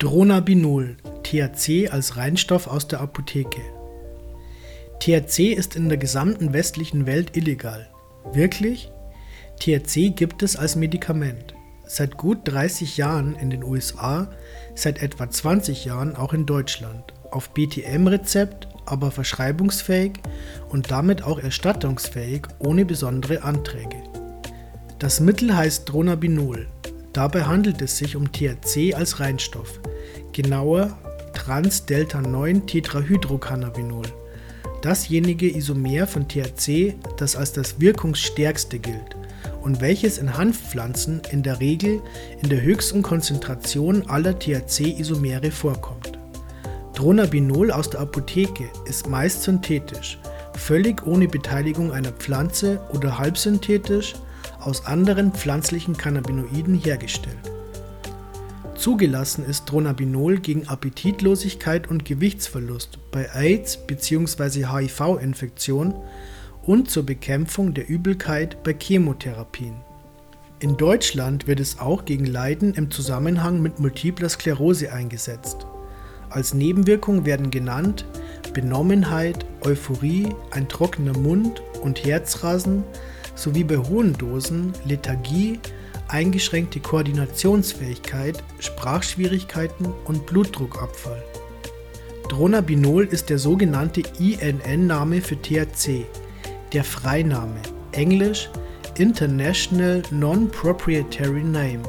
Dronabinol, THC als Reinstoff aus der Apotheke. THC ist in der gesamten westlichen Welt illegal. Wirklich? THC gibt es als Medikament. Seit gut 30 Jahren in den USA, seit etwa 20 Jahren auch in Deutschland. Auf BTM-Rezept, aber verschreibungsfähig und damit auch erstattungsfähig ohne besondere Anträge. Das Mittel heißt Dronabinol. Dabei handelt es sich um THC als Reinstoff genauer Trans-Delta-9-Tetrahydrocannabinol, dasjenige Isomer von THC, das als das wirkungsstärkste gilt und welches in Hanfpflanzen in der Regel in der höchsten Konzentration aller THC-Isomere vorkommt. Dronabinol aus der Apotheke ist meist synthetisch, völlig ohne Beteiligung einer Pflanze oder halbsynthetisch aus anderen pflanzlichen Cannabinoiden hergestellt. Zugelassen ist Dronabinol gegen Appetitlosigkeit und Gewichtsverlust bei AIDS bzw. HIV-Infektion und zur Bekämpfung der Übelkeit bei Chemotherapien. In Deutschland wird es auch gegen Leiden im Zusammenhang mit multipler Sklerose eingesetzt. Als Nebenwirkung werden genannt Benommenheit, Euphorie, ein trockener Mund und Herzrasen sowie bei hohen Dosen Lethargie, eingeschränkte Koordinationsfähigkeit, Sprachschwierigkeiten und Blutdruckabfall. Dronabinol ist der sogenannte INN-Name für THC, der Freiname, englisch International Non-Proprietary Name,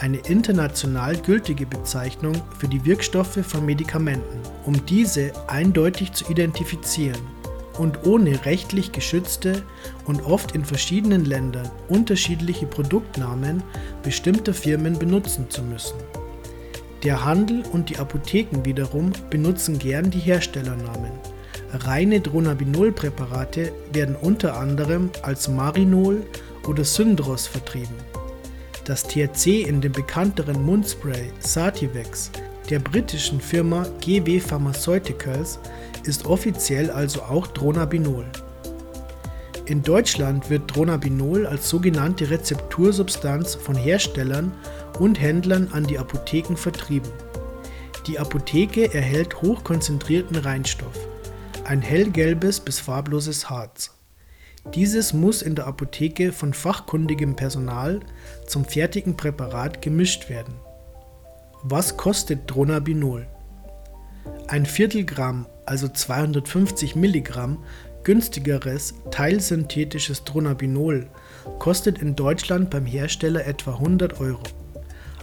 eine international gültige Bezeichnung für die Wirkstoffe von Medikamenten, um diese eindeutig zu identifizieren und ohne rechtlich geschützte und oft in verschiedenen Ländern unterschiedliche Produktnamen bestimmter Firmen benutzen zu müssen. Der Handel und die Apotheken wiederum benutzen gern die Herstellernamen. Reine Dronabinol-Präparate werden unter anderem als Marinol oder Syndros vertrieben. Das THC in dem bekannteren Mundspray Sativex der britischen Firma GW Pharmaceuticals ist offiziell also auch Dronabinol. In Deutschland wird Dronabinol als sogenannte Rezeptursubstanz von Herstellern und Händlern an die Apotheken vertrieben. Die Apotheke erhält hochkonzentrierten Reinstoff, ein hellgelbes bis farbloses Harz. Dieses muss in der Apotheke von fachkundigem Personal zum fertigen Präparat gemischt werden. Was kostet Dronabinol? Ein Viertelgramm also 250 Milligramm, günstigeres teilsynthetisches Dronabinol kostet in Deutschland beim Hersteller etwa 100 Euro.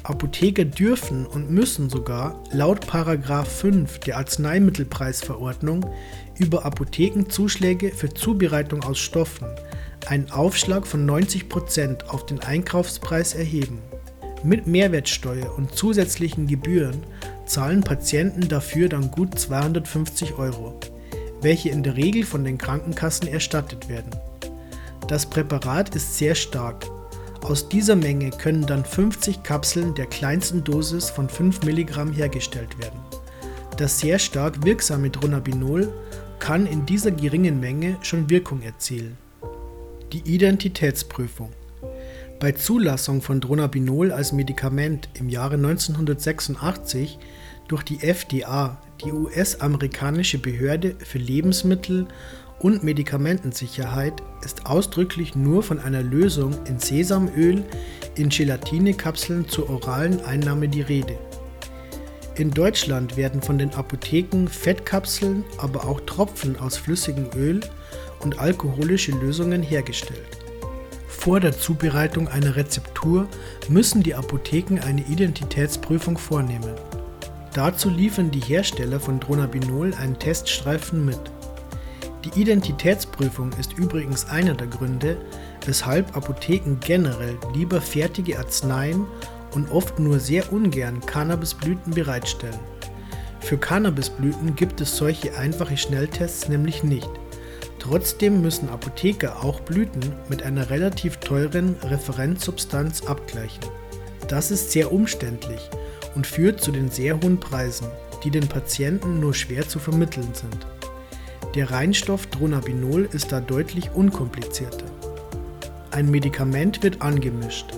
Apotheker dürfen und müssen sogar laut 5 der Arzneimittelpreisverordnung über Apothekenzuschläge für Zubereitung aus Stoffen einen Aufschlag von 90% auf den Einkaufspreis erheben. Mit Mehrwertsteuer und zusätzlichen Gebühren zahlen Patienten dafür dann gut 250 Euro, welche in der Regel von den Krankenkassen erstattet werden. Das Präparat ist sehr stark. Aus dieser Menge können dann 50 Kapseln der kleinsten Dosis von 5 Milligramm hergestellt werden. Das sehr stark wirksame Dronabinol kann in dieser geringen Menge schon Wirkung erzielen. Die Identitätsprüfung bei Zulassung von Dronabinol als Medikament im Jahre 1986 durch die FDA, die US-amerikanische Behörde für Lebensmittel und Medikamentensicherheit, ist ausdrücklich nur von einer Lösung in Sesamöl in Gelatinekapseln zur oralen Einnahme die Rede. In Deutschland werden von den Apotheken Fettkapseln, aber auch Tropfen aus flüssigem Öl und alkoholische Lösungen hergestellt. Vor der Zubereitung einer Rezeptur müssen die Apotheken eine Identitätsprüfung vornehmen. Dazu liefern die Hersteller von Dronabinol einen Teststreifen mit. Die Identitätsprüfung ist übrigens einer der Gründe, weshalb Apotheken generell lieber fertige Arzneien und oft nur sehr ungern Cannabisblüten bereitstellen. Für Cannabisblüten gibt es solche einfache Schnelltests nämlich nicht. Trotzdem müssen Apotheker auch Blüten mit einer relativ teuren Referenzsubstanz abgleichen. Das ist sehr umständlich und führt zu den sehr hohen Preisen, die den Patienten nur schwer zu vermitteln sind. Der Reinstoff Dronabinol ist da deutlich unkomplizierter. Ein Medikament wird angemischt.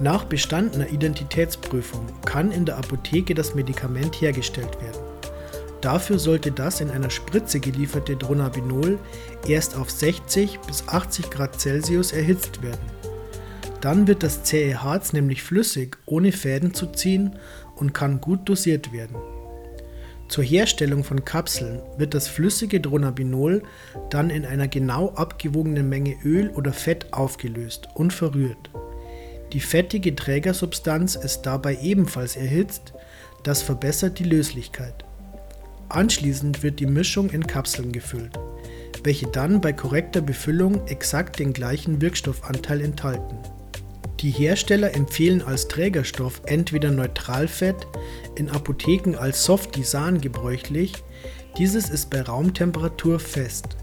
Nach bestandener Identitätsprüfung kann in der Apotheke das Medikament hergestellt werden. Dafür sollte das in einer Spritze gelieferte Dronabinol erst auf 60 bis 80 Grad Celsius erhitzt werden. Dann wird das zähe Harz nämlich flüssig, ohne Fäden zu ziehen und kann gut dosiert werden. Zur Herstellung von Kapseln wird das flüssige Dronabinol dann in einer genau abgewogenen Menge Öl oder Fett aufgelöst und verrührt. Die fettige Trägersubstanz ist dabei ebenfalls erhitzt, das verbessert die Löslichkeit. Anschließend wird die Mischung in Kapseln gefüllt, welche dann bei korrekter Befüllung exakt den gleichen Wirkstoffanteil enthalten. Die Hersteller empfehlen als Trägerstoff entweder Neutralfett, in Apotheken als Softisan gebräuchlich, dieses ist bei Raumtemperatur fest.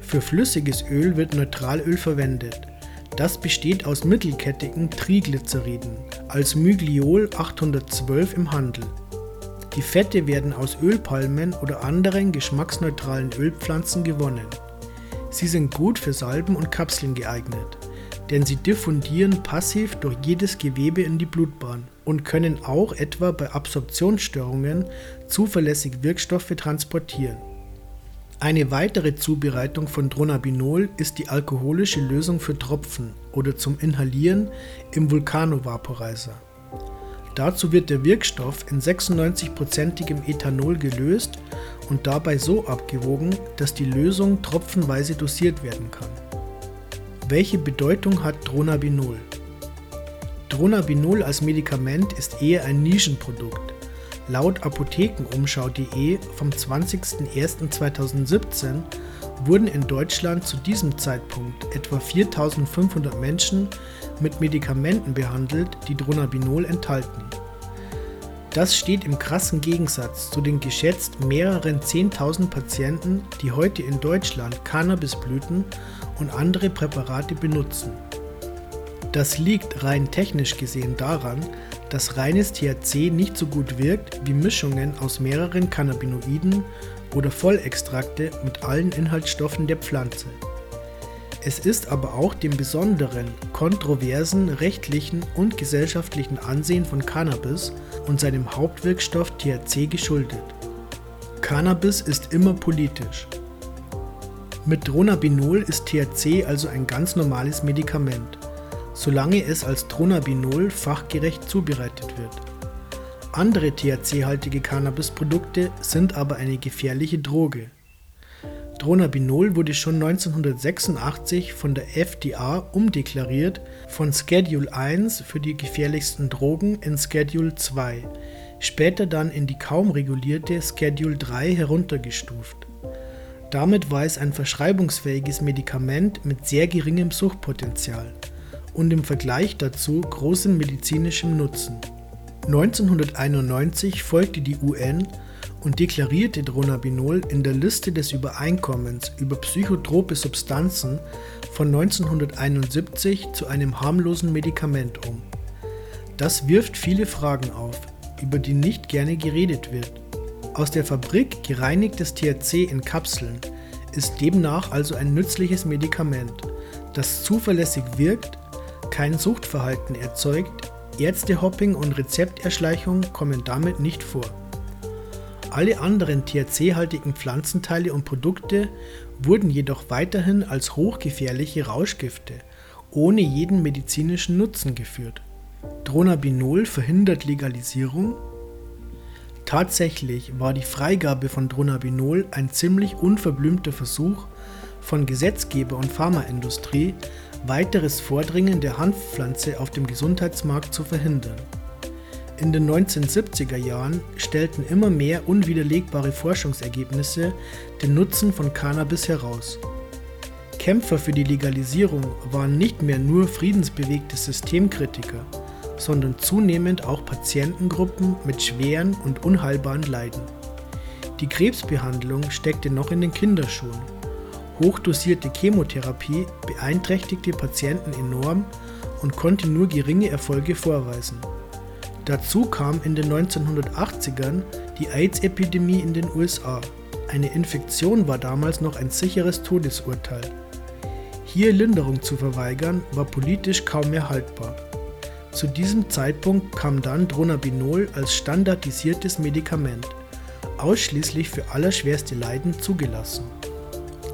Für flüssiges Öl wird Neutralöl verwendet. Das besteht aus mittelkettigen Triglyceriden, als Mygliol 812 im Handel. Die Fette werden aus Ölpalmen oder anderen geschmacksneutralen Ölpflanzen gewonnen. Sie sind gut für Salben und Kapseln geeignet denn sie diffundieren passiv durch jedes Gewebe in die Blutbahn und können auch etwa bei Absorptionsstörungen zuverlässig Wirkstoffe transportieren. Eine weitere Zubereitung von Dronabinol ist die alkoholische Lösung für Tropfen oder zum Inhalieren im Vulkanovaporizer. Dazu wird der Wirkstoff in 96%igem Ethanol gelöst und dabei so abgewogen, dass die Lösung tropfenweise dosiert werden kann. Welche Bedeutung hat Dronabinol? Dronabinol als Medikament ist eher ein Nischenprodukt. Laut Apothekenumschau.de vom 20.01.2017 wurden in Deutschland zu diesem Zeitpunkt etwa 4500 Menschen mit Medikamenten behandelt, die Dronabinol enthalten. Das steht im krassen Gegensatz zu den geschätzt mehreren 10.000 Patienten, die heute in Deutschland Cannabisblüten und andere Präparate benutzen. Das liegt rein technisch gesehen daran, dass reines THC nicht so gut wirkt wie Mischungen aus mehreren Cannabinoiden oder Vollextrakte mit allen Inhaltsstoffen der Pflanze. Es ist aber auch dem besonderen, kontroversen rechtlichen und gesellschaftlichen Ansehen von Cannabis und seinem Hauptwirkstoff THC geschuldet. Cannabis ist immer politisch. Mit Dronabinol ist THC also ein ganz normales Medikament, solange es als Dronabinol fachgerecht zubereitet wird. Andere THC-haltige Cannabisprodukte sind aber eine gefährliche Droge. Dronabinol wurde schon 1986 von der FDA umdeklariert von Schedule 1 für die gefährlichsten Drogen in Schedule 2, später dann in die kaum regulierte Schedule 3 heruntergestuft. Damit war es ein verschreibungsfähiges Medikament mit sehr geringem Suchtpotenzial und im Vergleich dazu großem medizinischem Nutzen. 1991 folgte die UN und deklarierte Dronabinol in der Liste des Übereinkommens über psychotrope Substanzen von 1971 zu einem harmlosen Medikament um. Das wirft viele Fragen auf, über die nicht gerne geredet wird. Aus der Fabrik gereinigtes THC in Kapseln ist demnach also ein nützliches Medikament, das zuverlässig wirkt, kein Suchtverhalten erzeugt, Ärztehopping und Rezepterschleichung kommen damit nicht vor. Alle anderen THC-haltigen Pflanzenteile und Produkte wurden jedoch weiterhin als hochgefährliche Rauschgifte ohne jeden medizinischen Nutzen geführt. Dronabinol verhindert Legalisierung Tatsächlich war die Freigabe von Dronabinol ein ziemlich unverblümter Versuch von Gesetzgeber und Pharmaindustrie, weiteres Vordringen der Hanfpflanze auf dem Gesundheitsmarkt zu verhindern. In den 1970er Jahren stellten immer mehr unwiderlegbare Forschungsergebnisse den Nutzen von Cannabis heraus. Kämpfer für die Legalisierung waren nicht mehr nur friedensbewegte Systemkritiker, sondern zunehmend auch Patientengruppen mit schweren und unheilbaren Leiden. Die Krebsbehandlung steckte noch in den Kinderschuhen. Hochdosierte Chemotherapie beeinträchtigte Patienten enorm und konnte nur geringe Erfolge vorweisen. Dazu kam in den 1980ern die AIDS-Epidemie in den USA. Eine Infektion war damals noch ein sicheres Todesurteil. Hier Linderung zu verweigern, war politisch kaum mehr haltbar. Zu diesem Zeitpunkt kam dann Dronabinol als standardisiertes Medikament, ausschließlich für allerschwerste Leiden zugelassen.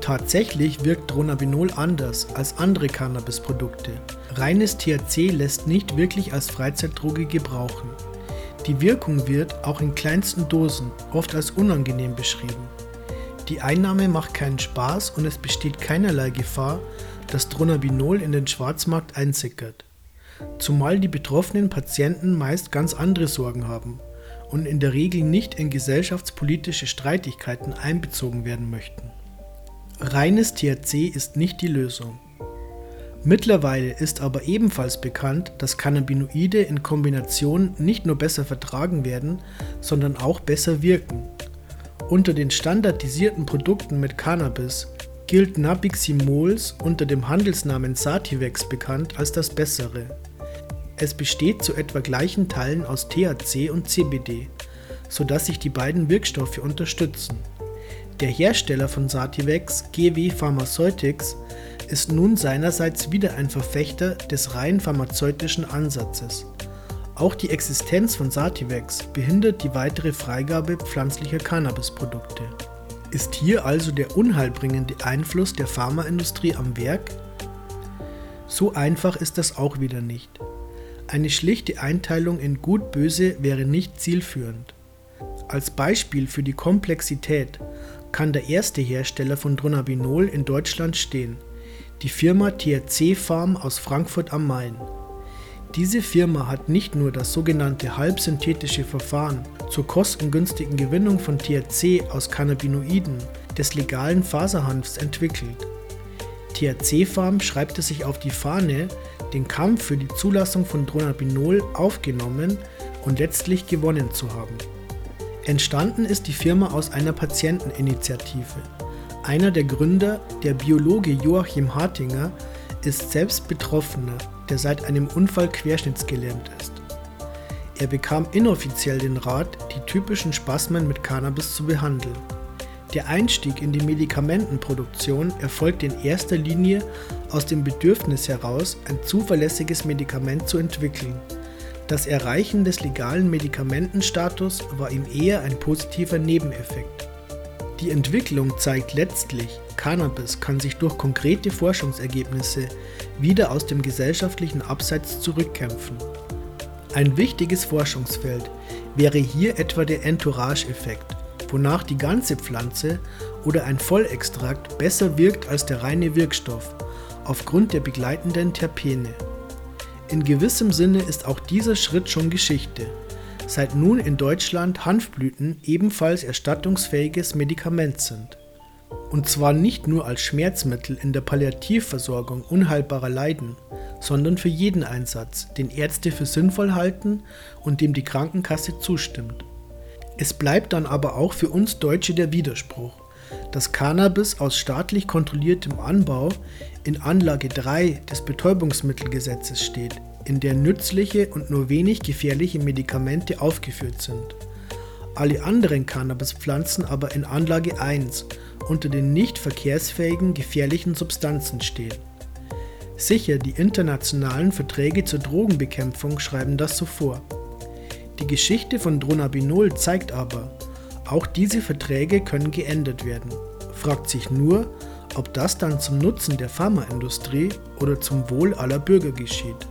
Tatsächlich wirkt Dronabinol anders als andere Cannabisprodukte. Reines THC lässt nicht wirklich als Freizeitdroge gebrauchen. Die Wirkung wird auch in kleinsten Dosen oft als unangenehm beschrieben. Die Einnahme macht keinen Spaß und es besteht keinerlei Gefahr, dass Dronabinol in den Schwarzmarkt einsickert. Zumal die betroffenen Patienten meist ganz andere Sorgen haben und in der Regel nicht in gesellschaftspolitische Streitigkeiten einbezogen werden möchten. Reines THC ist nicht die Lösung. Mittlerweile ist aber ebenfalls bekannt, dass Cannabinoide in Kombination nicht nur besser vertragen werden, sondern auch besser wirken. Unter den standardisierten Produkten mit Cannabis gilt Nabiximols unter dem Handelsnamen Sativex bekannt als das bessere. Es besteht zu etwa gleichen Teilen aus THC und CBD, sodass sich die beiden Wirkstoffe unterstützen. Der Hersteller von Sativex, GW Pharmaceutics, ist nun seinerseits wieder ein Verfechter des rein pharmazeutischen Ansatzes. Auch die Existenz von Sativex behindert die weitere Freigabe pflanzlicher Cannabisprodukte. Ist hier also der unheilbringende Einfluss der Pharmaindustrie am Werk? So einfach ist das auch wieder nicht. Eine schlichte Einteilung in Gut-Böse wäre nicht zielführend. Als Beispiel für die Komplexität kann der erste Hersteller von Dronabinol in Deutschland stehen, die Firma THC Farm aus Frankfurt am Main. Diese Firma hat nicht nur das sogenannte halbsynthetische Verfahren zur kostengünstigen Gewinnung von THC aus Cannabinoiden des legalen Faserhanfs entwickelt. THC Farm schreibt es sich auf die Fahne, den Kampf für die Zulassung von Dronabinol aufgenommen und letztlich gewonnen zu haben. Entstanden ist die Firma aus einer Patienteninitiative. Einer der Gründer, der Biologe Joachim Hartinger, ist selbst Betroffener, der seit einem Unfall querschnittsgelähmt ist. Er bekam inoffiziell den Rat, die typischen Spasmen mit Cannabis zu behandeln. Der Einstieg in die Medikamentenproduktion erfolgt in erster Linie aus dem Bedürfnis heraus, ein zuverlässiges Medikament zu entwickeln. Das Erreichen des legalen Medikamentenstatus war ihm eher ein positiver Nebeneffekt. Die Entwicklung zeigt letztlich, Cannabis kann sich durch konkrete Forschungsergebnisse wieder aus dem gesellschaftlichen Abseits zurückkämpfen. Ein wichtiges Forschungsfeld wäre hier etwa der Entourage-Effekt wonach die ganze Pflanze oder ein Vollextrakt besser wirkt als der reine Wirkstoff, aufgrund der begleitenden Terpene. In gewissem Sinne ist auch dieser Schritt schon Geschichte, seit nun in Deutschland Hanfblüten ebenfalls erstattungsfähiges Medikament sind. Und zwar nicht nur als Schmerzmittel in der Palliativversorgung unheilbarer Leiden, sondern für jeden Einsatz, den Ärzte für sinnvoll halten und dem die Krankenkasse zustimmt. Es bleibt dann aber auch für uns Deutsche der Widerspruch, dass Cannabis aus staatlich kontrolliertem Anbau in Anlage 3 des Betäubungsmittelgesetzes steht, in der nützliche und nur wenig gefährliche Medikamente aufgeführt sind. Alle anderen Cannabispflanzen aber in Anlage 1 unter den nicht verkehrsfähigen gefährlichen Substanzen stehen. Sicher, die internationalen Verträge zur Drogenbekämpfung schreiben das so vor. Die Geschichte von Dronabinol zeigt aber, auch diese Verträge können geändert werden. Fragt sich nur, ob das dann zum Nutzen der Pharmaindustrie oder zum Wohl aller Bürger geschieht.